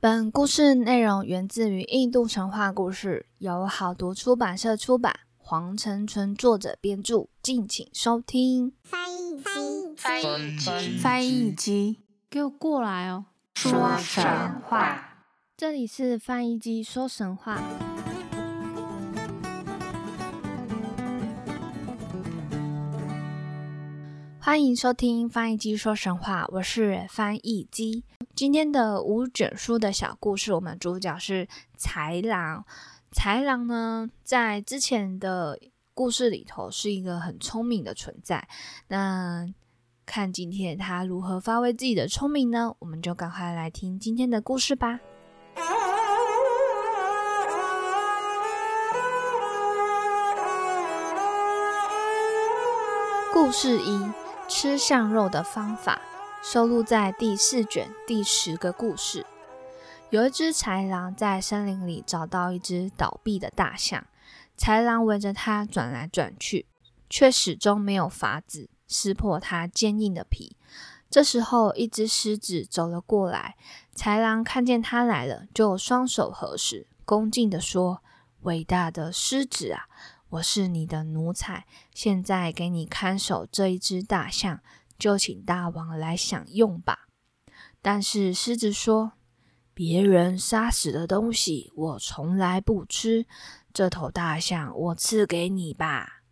本故事内容源自于印度神话故事，由好读出版社出版，黄成纯作者编著，敬请收听。翻译机，翻译机，翻译机，给我过来哦！说神话，这里是翻译机说神话。欢迎收听翻译机说神话，我是翻译机。今天的五卷书的小故事，我们主角是豺狼。豺狼呢，在之前的故事里头是一个很聪明的存在。那看今天他如何发挥自己的聪明呢？我们就赶快来听今天的故事吧。故事一：吃象肉的方法。收录在第四卷第十个故事。有一只豺狼在森林里找到一只倒闭的大象，豺狼围着它转来转去，却始终没有法子撕破它坚硬的皮。这时候，一只狮子走了过来，豺狼看见它来了，就双手合十，恭敬地说：“伟大的狮子啊，我是你的奴才，现在给你看守这一只大象。”就请大王来享用吧。但是狮子说：“别人杀死的东西，我从来不吃。这头大象，我赐给你吧。”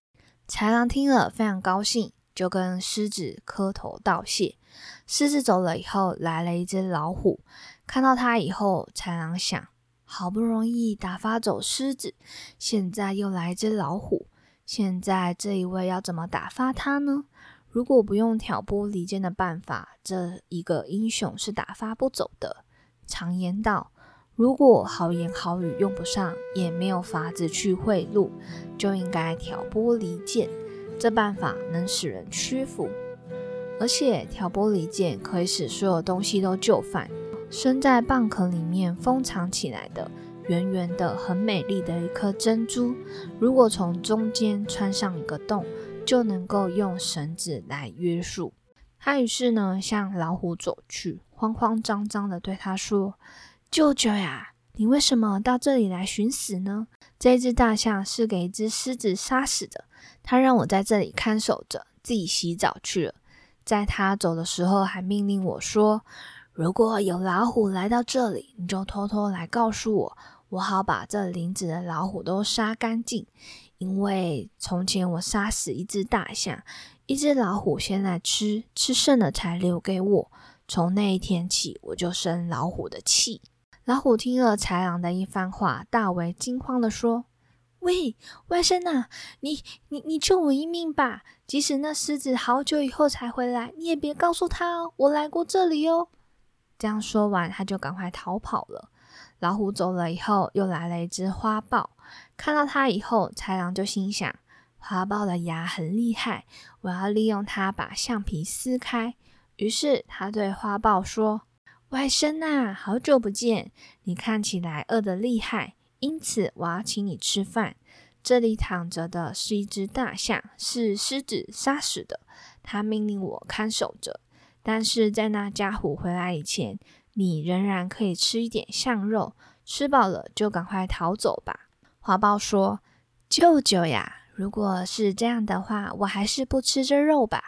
豺狼听了非常高兴，就跟狮子磕头道谢。狮子走了以后，来了一只老虎。看到它以后，豺狼想：好不容易打发走狮子，现在又来只老虎。现在这一位要怎么打发他呢？如果不用挑拨离间的办法，这一个英雄是打发不走的。常言道，如果好言好语用不上，也没有法子去贿赂，就应该挑拨离间。这办法能使人屈服，而且挑拨离间可以使所有东西都就范。生在蚌壳里面封藏起来的圆圆的、很美丽的一颗珍珠，如果从中间穿上一个洞。就能够用绳子来约束他。于是呢，向老虎走去，慌慌张张的对他说：“舅舅呀，你为什么到这里来寻死呢？这只大象是给一只狮子杀死的，他让我在这里看守着，自己洗澡去了。在他走的时候，还命令我说：如果有老虎来到这里，你就偷偷来告诉我，我好把这林子的老虎都杀干净。”因为从前我杀死一只大象，一只老虎先来吃，吃剩了才留给我。从那一天起，我就生老虎的气。老虎听了豺狼的一番话，大为惊慌的说：“喂，外甥啊，你你你救我一命吧！即使那狮子好久以后才回来，你也别告诉他哦，我来过这里哦。”这样说完，他就赶快逃跑了。老虎走了以后，又来了一只花豹。看到它以后，豺狼就心想：花豹的牙很厉害，我要利用它把橡皮撕开。于是他对花豹说：“外甥啊，好久不见，你看起来饿得厉害，因此我要请你吃饭。这里躺着的是一只大象，是狮子杀死的，他命令我看守着。但是在那家伙回来以前，你仍然可以吃一点象肉，吃饱了就赶快逃走吧。花豹说：“舅舅呀，如果是这样的话，我还是不吃这肉吧。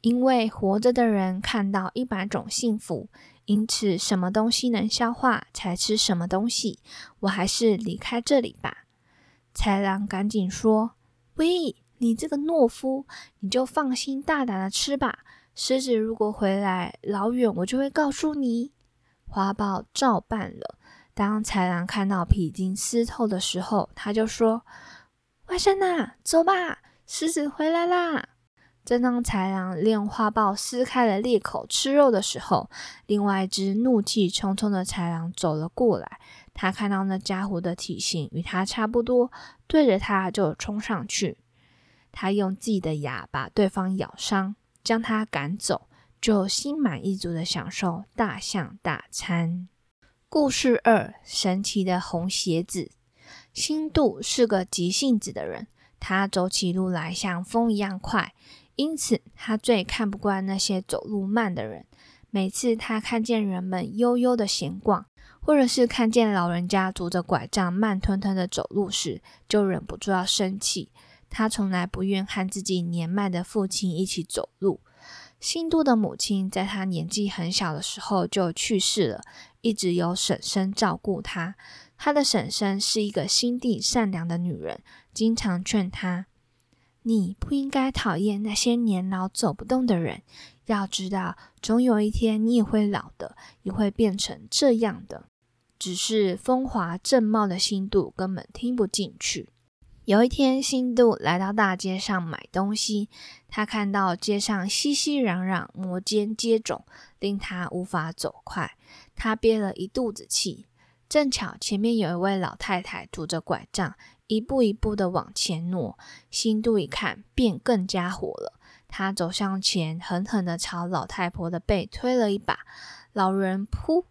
因为活着的人看到一百种幸福，因此什么东西能消化才吃什么东西。我还是离开这里吧。”豺狼赶紧说：“喂，你这个懦夫，你就放心大胆的吃吧。狮子如果回来老远，我就会告诉你。”花豹照办了。当豺狼看到皮已经湿透的时候，他就说：“外甥呐，走吧，狮子回来啦！”正当豺狼利用花豹撕开了裂口吃肉的时候，另外一只怒气冲冲的豺狼走了过来。他看到那家伙的体型与他差不多，对着他就冲上去。他用自己的牙把对方咬伤，将他赶走。就心满意足的享受大象大餐。故事二：神奇的红鞋子。新度是个急性子的人，他走起路来像风一样快，因此他最看不惯那些走路慢的人。每次他看见人们悠悠的闲逛，或者是看见老人家拄着拐杖慢吞吞的走路时，就忍不住要生气。他从来不愿和自己年迈的父亲一起走路。新度的母亲在他年纪很小的时候就去世了，一直由婶婶照顾他。他的婶婶是一个心地善良的女人，经常劝他：“你不应该讨厌那些年老走不动的人，要知道，总有一天你也会老的，也会变成这样的。”只是风华正茂的新度根本听不进去。有一天，新度来到大街上买东西，他看到街上熙熙攘攘、摩肩接踵，令他无法走快。他憋了一肚子气。正巧前面有一位老太太拄着拐杖，一步一步的往前挪。新度一看，便更加火了。他走向前，狠狠的朝老太婆的背推了一把，老人“噗”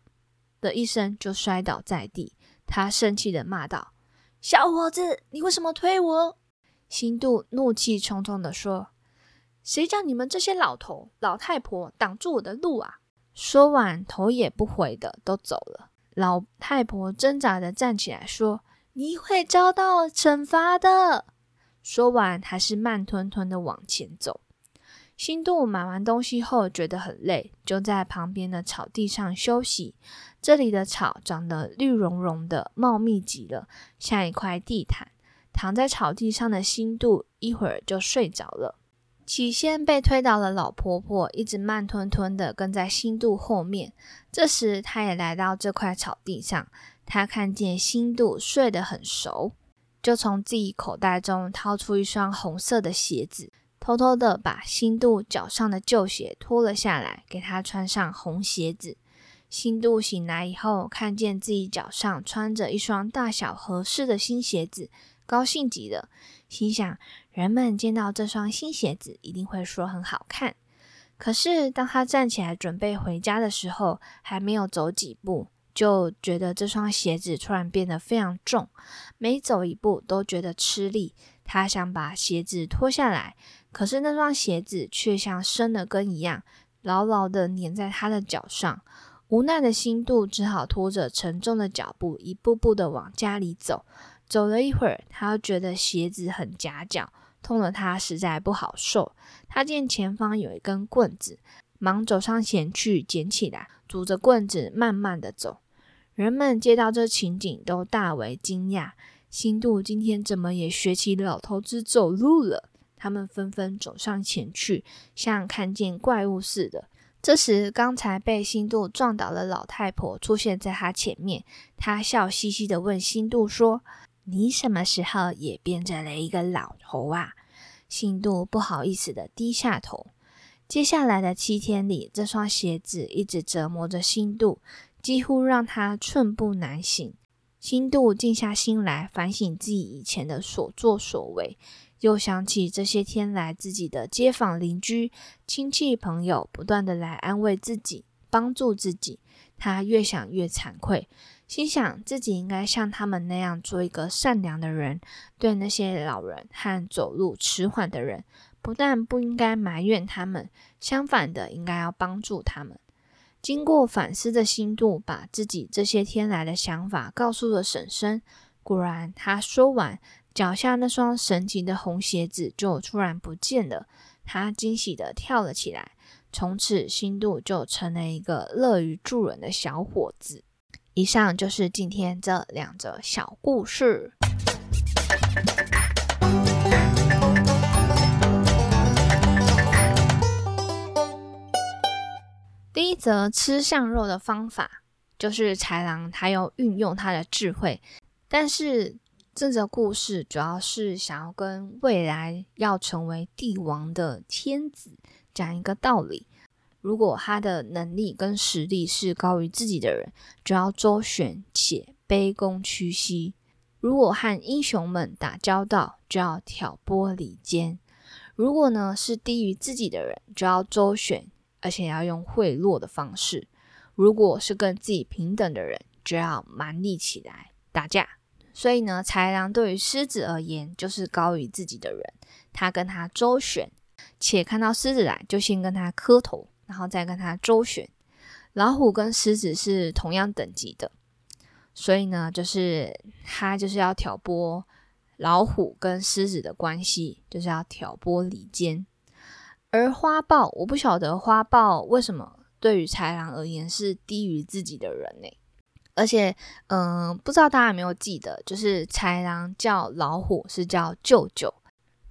的一声就摔倒在地。他生气的骂道。小伙子，你为什么推我？新度怒气冲冲地说：“谁叫你们这些老头老太婆挡住我的路啊！”说完，头也不回的都走了。老太婆挣扎着站起来说：“你会遭到惩罚的。”说完，还是慢吞吞的往前走。新度买完东西后觉得很累，就在旁边的草地上休息。这里的草长得绿茸茸的，茂密极了，像一块地毯。躺在草地上的新度一会儿就睡着了。起先被推倒的老婆婆一直慢吞吞的跟在新度后面。这时，她也来到这块草地上。她看见新度睡得很熟，就从自己口袋中掏出一双红色的鞋子。偷偷的把新度脚上的旧鞋脱了下来，给他穿上红鞋子。新度醒来以后，看见自己脚上穿着一双大小合适的新鞋子，高兴极了，心想：人们见到这双新鞋子，一定会说很好看。可是，当他站起来准备回家的时候，还没有走几步，就觉得这双鞋子突然变得非常重，每走一步都觉得吃力。他想把鞋子脱下来。可是那双鞋子却像生了根一样，牢牢的粘在他的脚上。无奈的心度只好拖着沉重的脚步，一步步的往家里走。走了一会儿，他又觉得鞋子很夹脚，痛得他实在不好受。他见前方有一根棍子，忙走上前去捡起来，拄着棍子慢慢的走。人们见到这情景，都大为惊讶。心度今天怎么也学起老头子走路了？他们纷纷走上前去，像看见怪物似的。这时，刚才被新度撞倒的老太婆出现在他前面。他笑嘻嘻的问新度说：“你什么时候也变成了一个老头啊？”新度不好意思的低下头。接下来的七天里，这双鞋子一直折磨着新度，几乎让他寸步难行。新度静下心来，反省自己以前的所作所为。又想起这些天来自己的街坊邻居、亲戚朋友不断的来安慰自己、帮助自己，他越想越惭愧，心想自己应该像他们那样做一个善良的人，对那些老人和走路迟缓的人，不但不应该埋怨他们，相反的应该要帮助他们。经过反思的心度，把自己这些天来的想法告诉了婶婶。果然，他说完。脚下那双神奇的红鞋子就突然不见了，他惊喜的跳了起来。从此，新度就成了一个乐于助人的小伙子。以上就是今天这两则小故事。第一则吃象肉的方法，就是豺狼他要运用他的智慧，但是。这则故事主要是想要跟未来要成为帝王的天子讲一个道理：如果他的能力跟实力是高于自己的人，就要周旋且卑躬屈膝；如果和英雄们打交道，就要挑拨离间；如果呢是低于自己的人，就要周旋，而且要用贿赂的方式；如果是跟自己平等的人，就要蛮力起来打架。所以呢，豺狼对于狮子而言就是高于自己的人，他跟他周旋，且看到狮子来就先跟他磕头，然后再跟他周旋。老虎跟狮子是同样等级的，所以呢，就是他就是要挑拨老虎跟狮子的关系，就是要挑拨离间。而花豹，我不晓得花豹为什么对于豺狼而言是低于自己的人呢？而且，嗯，不知道大家有没有记得，就是豺狼叫老虎是叫舅舅，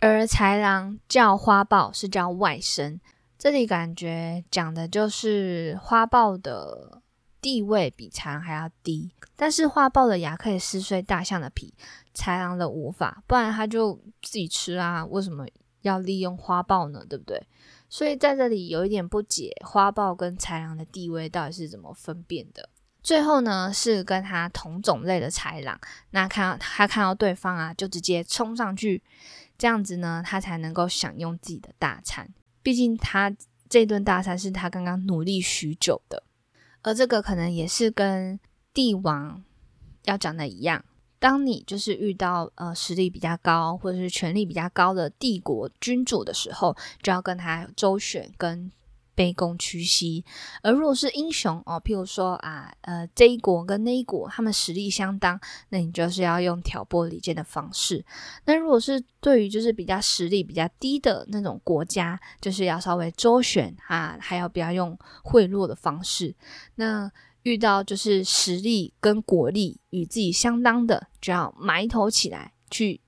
而豺狼叫花豹是叫外甥。这里感觉讲的就是花豹的地位比豺狼还要低，但是花豹的牙可以撕碎大象的皮，豺狼的无法，不然它就自己吃啊，为什么？要利用花豹呢，对不对？所以在这里有一点不解，花豹跟豺狼的地位到底是怎么分辨的？最后呢，是跟他同种类的豺狼，那看到他看到对方啊，就直接冲上去，这样子呢，他才能够享用自己的大餐。毕竟他这顿大餐是他刚刚努力许久的，而这个可能也是跟帝王要讲的一样。当你就是遇到呃实力比较高或者是权力比较高的帝国君主的时候，就要跟他周旋跟卑躬屈膝；而如果是英雄哦，譬如说啊呃这一国跟那一国他们实力相当，那你就是要用挑拨离间的方式。那如果是对于就是比较实力比较低的那种国家，就是要稍微周旋啊，还要不要用贿赂的方式？那。遇到就是实力跟国力与自己相当的，就要埋头起来去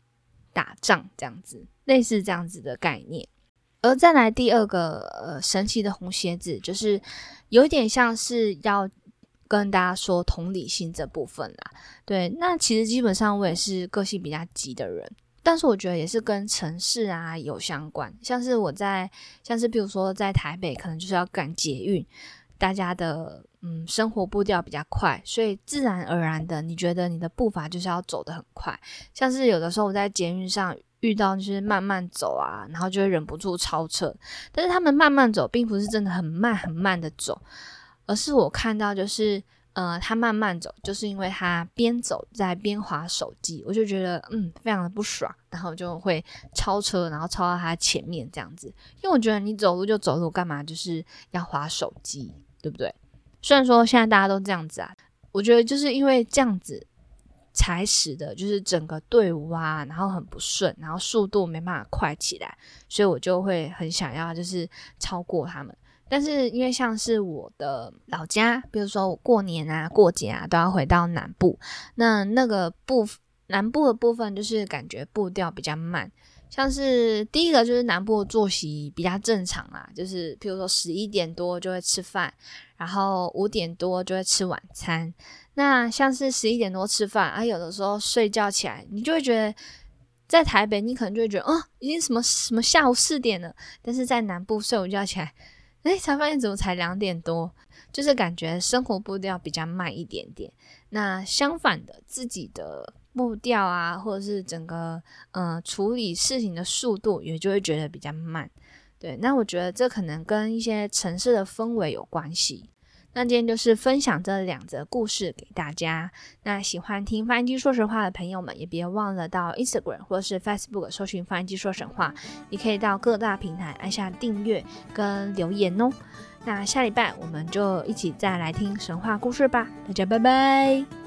打仗，这样子类似这样子的概念。而再来第二个呃神奇的红鞋子，就是有点像是要跟大家说同理心这部分啦。对，那其实基本上我也是个性比较急的人，但是我觉得也是跟城市啊有相关，像是我在像是比如说在台北，可能就是要赶捷运。大家的嗯生活步调比较快，所以自然而然的，你觉得你的步伐就是要走得很快。像是有的时候我在捷运上遇到就是慢慢走啊，然后就会忍不住超车。但是他们慢慢走，并不是真的很慢很慢的走，而是我看到就是呃他慢慢走，就是因为他边走在边划手机，我就觉得嗯非常的不爽，然后就会超车，然后超到他前面这样子。因为我觉得你走路就走路，干嘛就是要划手机？对不对？虽然说现在大家都这样子啊，我觉得就是因为这样子才使的就是整个队伍啊，然后很不顺，然后速度没办法快起来，所以我就会很想要就是超过他们。但是因为像是我的老家，比如说我过年啊、过节啊都要回到南部，那那个部南部的部分就是感觉步调比较慢。像是第一个就是南部作息比较正常啦，就是譬如说十一点多就会吃饭，然后五点多就会吃晚餐。那像是十一点多吃饭，啊，有的时候睡觉起来，你就会觉得在台北你可能就会觉得哦，已经什么什么下午四点了，但是在南部睡午觉起来，哎，才发现怎么才两点多，就是感觉生活步调比较慢一点点。那相反的，自己的。步调啊，或者是整个呃处理事情的速度，也就会觉得比较慢。对，那我觉得这可能跟一些城市的氛围有关系。那今天就是分享这两则故事给大家。那喜欢听翻译机说实话的朋友们，也别忘了到 Instagram 或者是 Facebook 搜寻翻译机说神话。你可以到各大平台按下订阅跟留言哦。那下礼拜我们就一起再来听神话故事吧。大家拜拜。